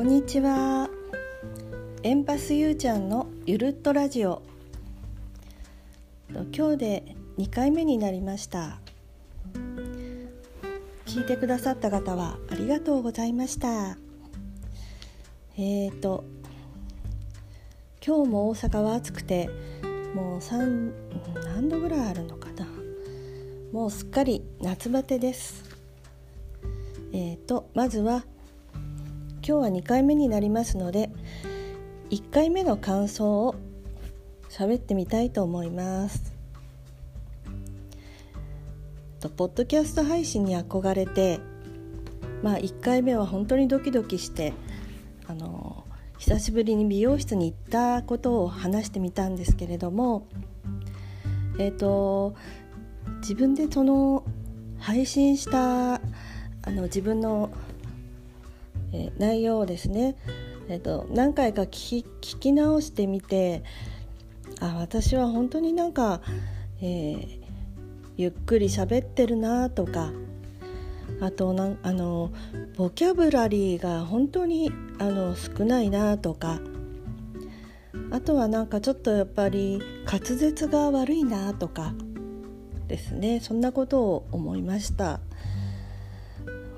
こんにちは。エンパスゆうちゃんのゆるっとラジオ。今日で2回目になりました。聞いてくださった方はありがとうございました。えーと今日も大阪は暑くてもう3何度ぐらいあるのかな。もうすっかり夏バテです。えーとまずは今日は2回目になりますので1回目の感想を喋ってみたいと思います。ポッドキャスト配信に憧れてまあ1回目は本当にドキドキしてあの久しぶりに美容室に行ったことを話してみたんですけれどもえっ、ー、と自分でその配信したあの自分のえ内容をですね、えーと、何回か聞き直してみてあ私は本当になんか、えー、ゆっくり喋ってるなとかあとなんあのボキャブラリーが本当にあの少ないなとかあとはなんかちょっとやっぱり滑舌が悪いなとかですねそんなことを思いました。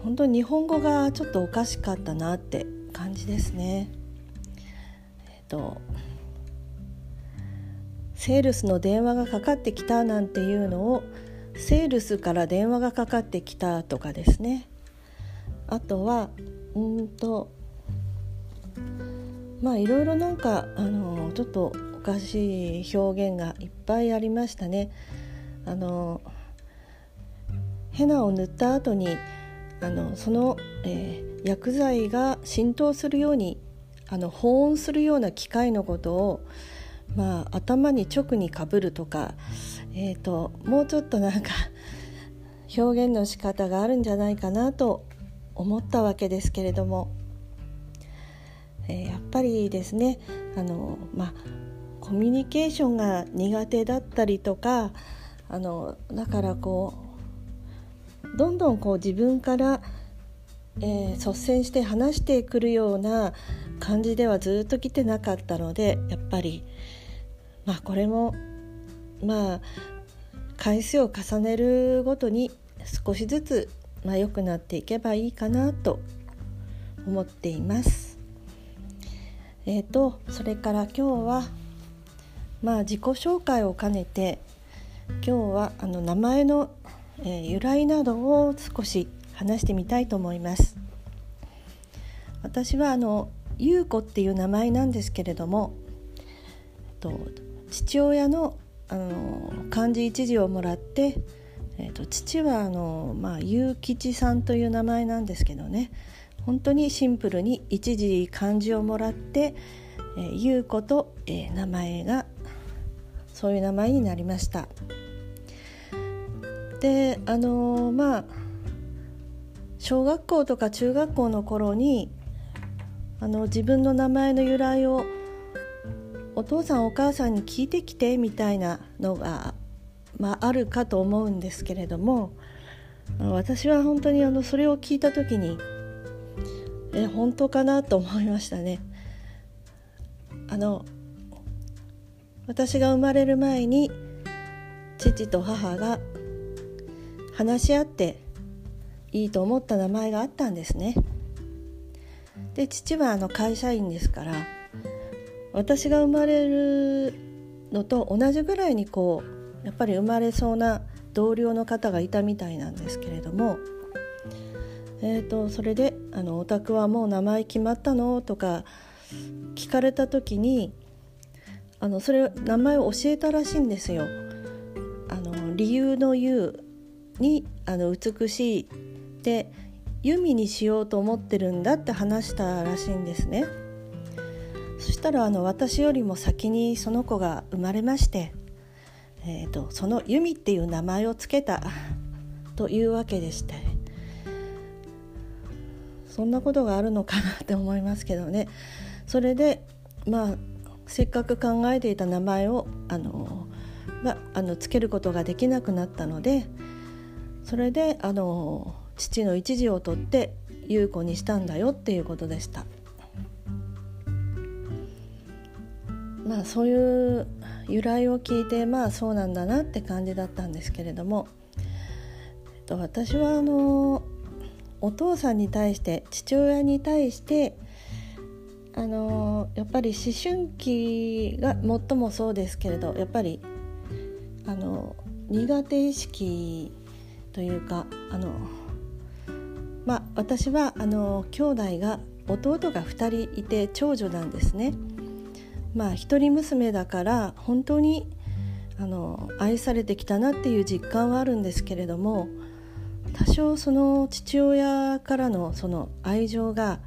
本当に日本語がちょっとおかしかったなって感じですね。えっとセールスの電話がかかってきたなんていうのをセールスから電話がかかってきたとかですねあとはうんとまあいろいろなんかあのちょっとおかしい表現がいっぱいありましたね。あのヘナを塗った後にあのその、えー、薬剤が浸透するようにあの保温するような機械のことを、まあ、頭に直にかぶるとか、えーと、もうちょっとなんか表現の仕方があるんじゃないかなと思ったわけですけれども、えー、やっぱりですねあの、まあ、コミュニケーションが苦手だったりとかあのだからこうどんどんこう自分から、えー、率先して話してくるような感じではずっと来てなかったのでやっぱりまあこれもまあ回数を重ねるごとに少しずつ、まあ、良くなっていけばいいかなと思っています。えーと、それから今日はまあ自己紹介を兼ねて今日はあの名前のえ、由来などを少し話してみたいと思います私はあの優子っていう名前なんですけれどもと父親のあの漢字一字をもらって、えーと、父はあの、まあ、結吉さんという名前なんですけどね本当にシンプルに一字漢字をもらって、えー、優子と、えー、名前がそういう名前になりました。であのー、まあ小学校とか中学校の頃にあの自分の名前の由来をお父さんお母さんに聞いてきてみたいなのが、まあ、あるかと思うんですけれども私は本当にあのそれを聞いた時にえ本当かなと思いましたね。あの私が生まれる前に父と母が話し合っていいと思った名前があったんですね。で父はあの会社員ですから私が生まれるのと同じぐらいにこうやっぱり生まれそうな同僚の方がいたみたいなんですけれども、えーと、それであの「お宅はもう名前決まったの?」とか聞かれた時にあのそれ名前を教えたらしいんですよ。あの理由の言うにあの美しい。で弓にしようと思ってるんだって話したらしいんですね。そしたらあの私よりも先にその子が生まれまして、えーと、その弓っていう名前を付けたというわけでして。そんなことがあるのかなって思いますけどね。それでまあせっかく考えていた名前をあのがあのつけることができなくなったのでそれであの父の一時を取って優子にしたんだよっていうことでした。まあそういう由来を聞いてまあそうなんだなって感じだったんですけれども、えっと、私はあのお父さんに対して父親に対してあのやっぱり思春期が最もそうですけれどやっぱりあの苦手意識というかあのまあ私はあの兄弟が弟が2人いて長女なんですね。まあ一人娘だから本当にあの愛されてきたなっていう実感はあるんですけれども多少その父親からのその愛情が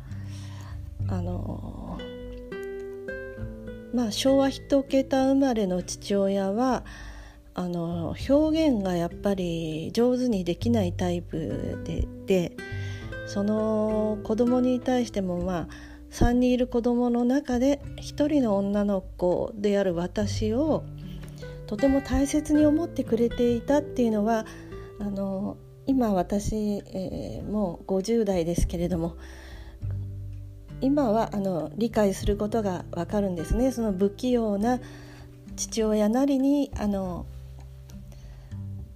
あのまあ昭和1桁生まれの父親はあの表現がやっぱり上手にできないタイプででその子供に対してもまあ3人いる子供の中で1人の女の子である私をとても大切に思ってくれていたっていうのはあの今私、えー、もう50代ですけれども今はあの理解することがわかるんですね。その不器用な父親なりにあの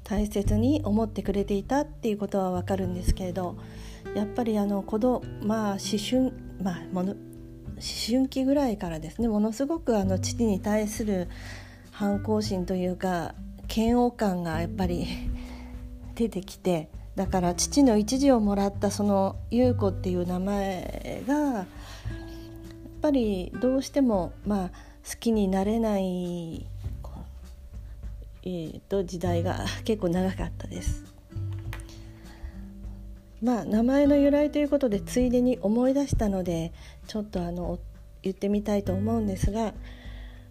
大切に思ってくれていたっていうことはわかるんですけれどやっぱりあの子供まあ思春まあもの思春期ぐらいからですねものすごくあの父に対する反抗心というか嫌悪感がやっぱり 出てきてだから父の一時をもらったその優子っていう名前がやっぱりどうしてもまあ好きになれないえーと時代が結構長かったです。まあ名前の由来ということでついでに思い出したのでちょっとあの言ってみたいと思うんですが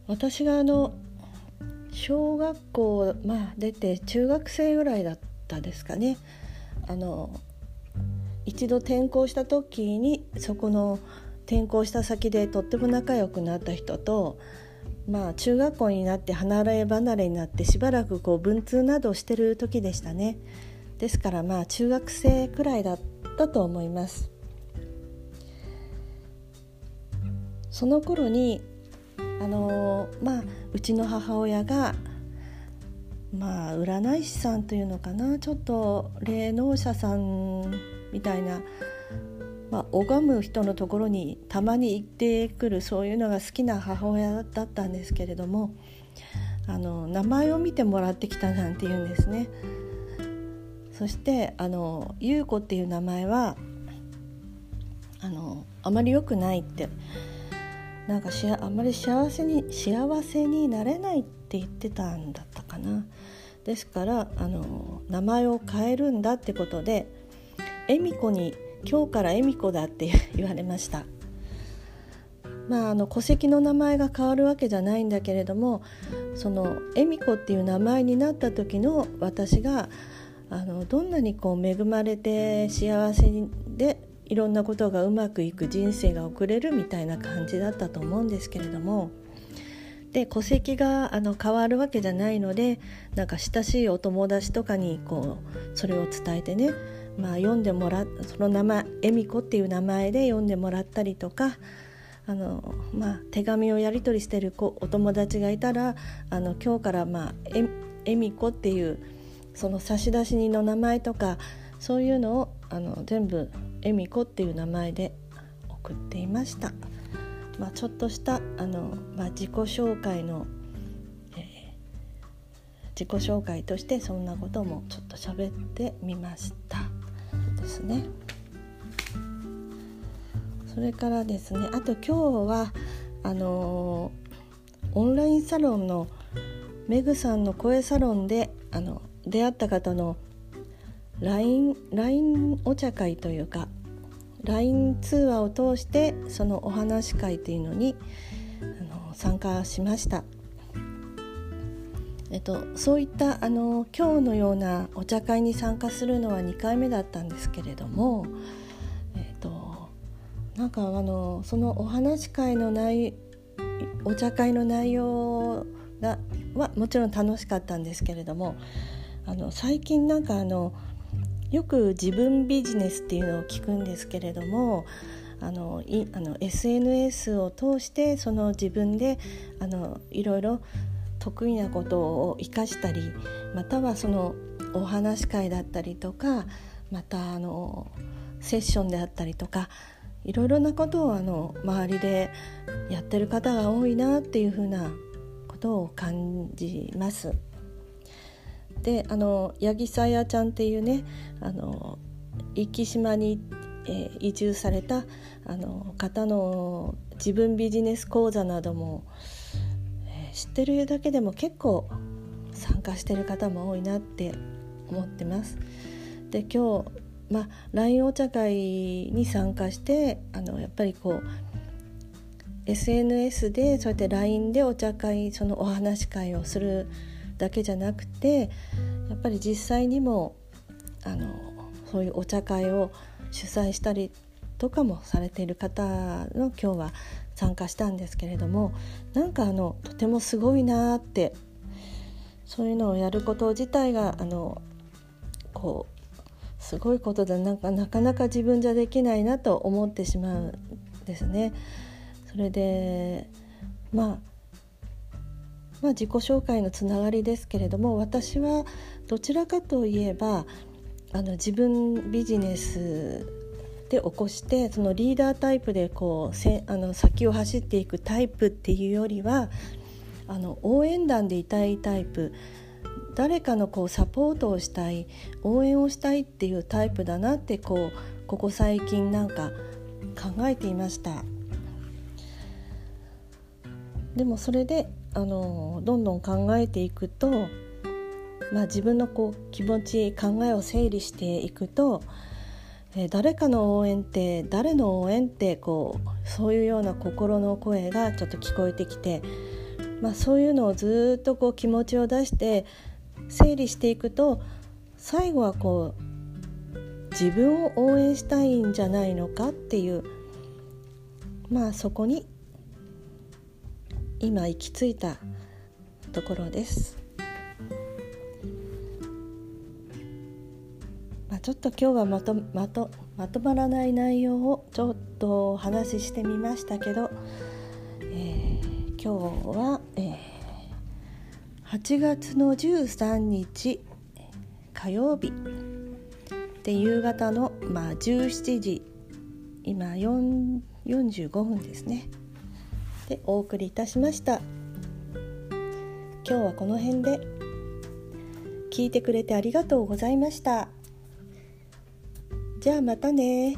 私があの小学校、まあ、出て中学生ぐらいだったですかねあの一度転校した時にそこの転校した先でとっても仲良くなった人とまあ中学校になって離れ離れになってしばらくこう文通などをしてる時でしたね。ですからまあ中学生くらいだったと思いますその頃にあのまあうちの母親がまあ占い師さんというのかなちょっと霊能者さんみたいな、まあ、拝む人のところにたまに行ってくるそういうのが好きな母親だったんですけれどもあの名前を見てもらってきたなんて言うんですね。そしてあの優子っていう名前はあのあまり良くないってなんかしあまり幸せに幸せになれないって言ってたんだったかなですからあの名前を変えるんだってことで恵美子に今日から恵美子だって言われました。まああの戸籍の名前が変わるわけじゃないんだけれどもその恵美子っていう名前になった時の私があのどんなにこう恵まれて幸せでいろんなことがうまくいく人生が送れるみたいな感じだったと思うんですけれどもで戸籍があの変わるわけじゃないのでなんか親しいお友達とかにこうそれを伝えてね、まあ、読んでもらその名前恵美子っていう名前で読んでもらったりとかあの、まあ、手紙をやり取りしてる子お友達がいたらあの今日から、まあ、恵美子っていうその差出人の名前とかそういうのをあの全部恵美子っていう名前で送っていました。まあ、ちょっとしたあの、まあ、自己紹介の、え、自己紹介としてそんなこともちょっと喋ってみましたですね。それからですねあと今日はあのオンラインサロンのメグさんの声サロンであの出会った方の LINE, LINE お茶会というか LINE 通話を通してそのお話会というのにあの参加しました。えっと、そういったあの今日のようなお茶会に参加するのは2回目だったんですけれども、えっと、なんかあのそのお話会の内お茶会の内容がはもちろん楽しかったんですけれどもあの最近なんかあのよく自分ビジネスっていうのを聞くんですけれどもあのあの SNS を通してその自分であのいろいろ得意なことを生かしたりまたはそのお話し会だったりとかまたあのセッションであったりとかいろいろなことをあの周りでやってる方が多いなっていうふうなことを感じます。であの八木さやちゃんっていうねあの壱島に、えー、移住されたあの方の自分ビジネス講座なども、え、知ってるだけでも結構参加してる方も多いなって思ってます。で今日まあ、LINE お茶会に参加してあのやっぱりこう SNS でそうやって LINE でお茶会そのお話し会をするだけじゃなくてやっぱり実際にもあのそういうお茶会を主催したりとかもされている方の今日は参加したんですけれどもなんかあのとてもすごいなってそういうのをやること自体があのこうすごいことだなんかなかなか自分じゃできないなと思ってしまうんですね。それでまあまあ、自己紹介のつながりですけれども私はどちらかといえばあの自分ビジネスで起こしてそのリーダータイプでこうせあの先を走っていくタイプっていうよりはあの応援団でいたいタイプ。誰かのこうサポートをしたい応援をしたいっていうタイプだなってこうここ最近なんか考えていました。でもそれであのどんどん考えていくと、まあ、自分のこう気持ち考えを整理していくと、え、誰かの応援って誰の応援ってこうそういうような心の声がちょっと聞こえてきて、まあ、そういうのをずっとこう気持ちを出して整理していくと最後はこう自分を応援したいんじゃないのかっていうまあそこに今行き着いたところです。ちょっと今日はまとまとまとまらない内容をちょっとお話ししてみましたけど、えー、今日は、えー8月の13日火曜日。で夕方の、まあ、17時今45分ですね。でお送りいたしました。今日はこの辺で。聞いてくれてありがとうございました。じゃあまたね。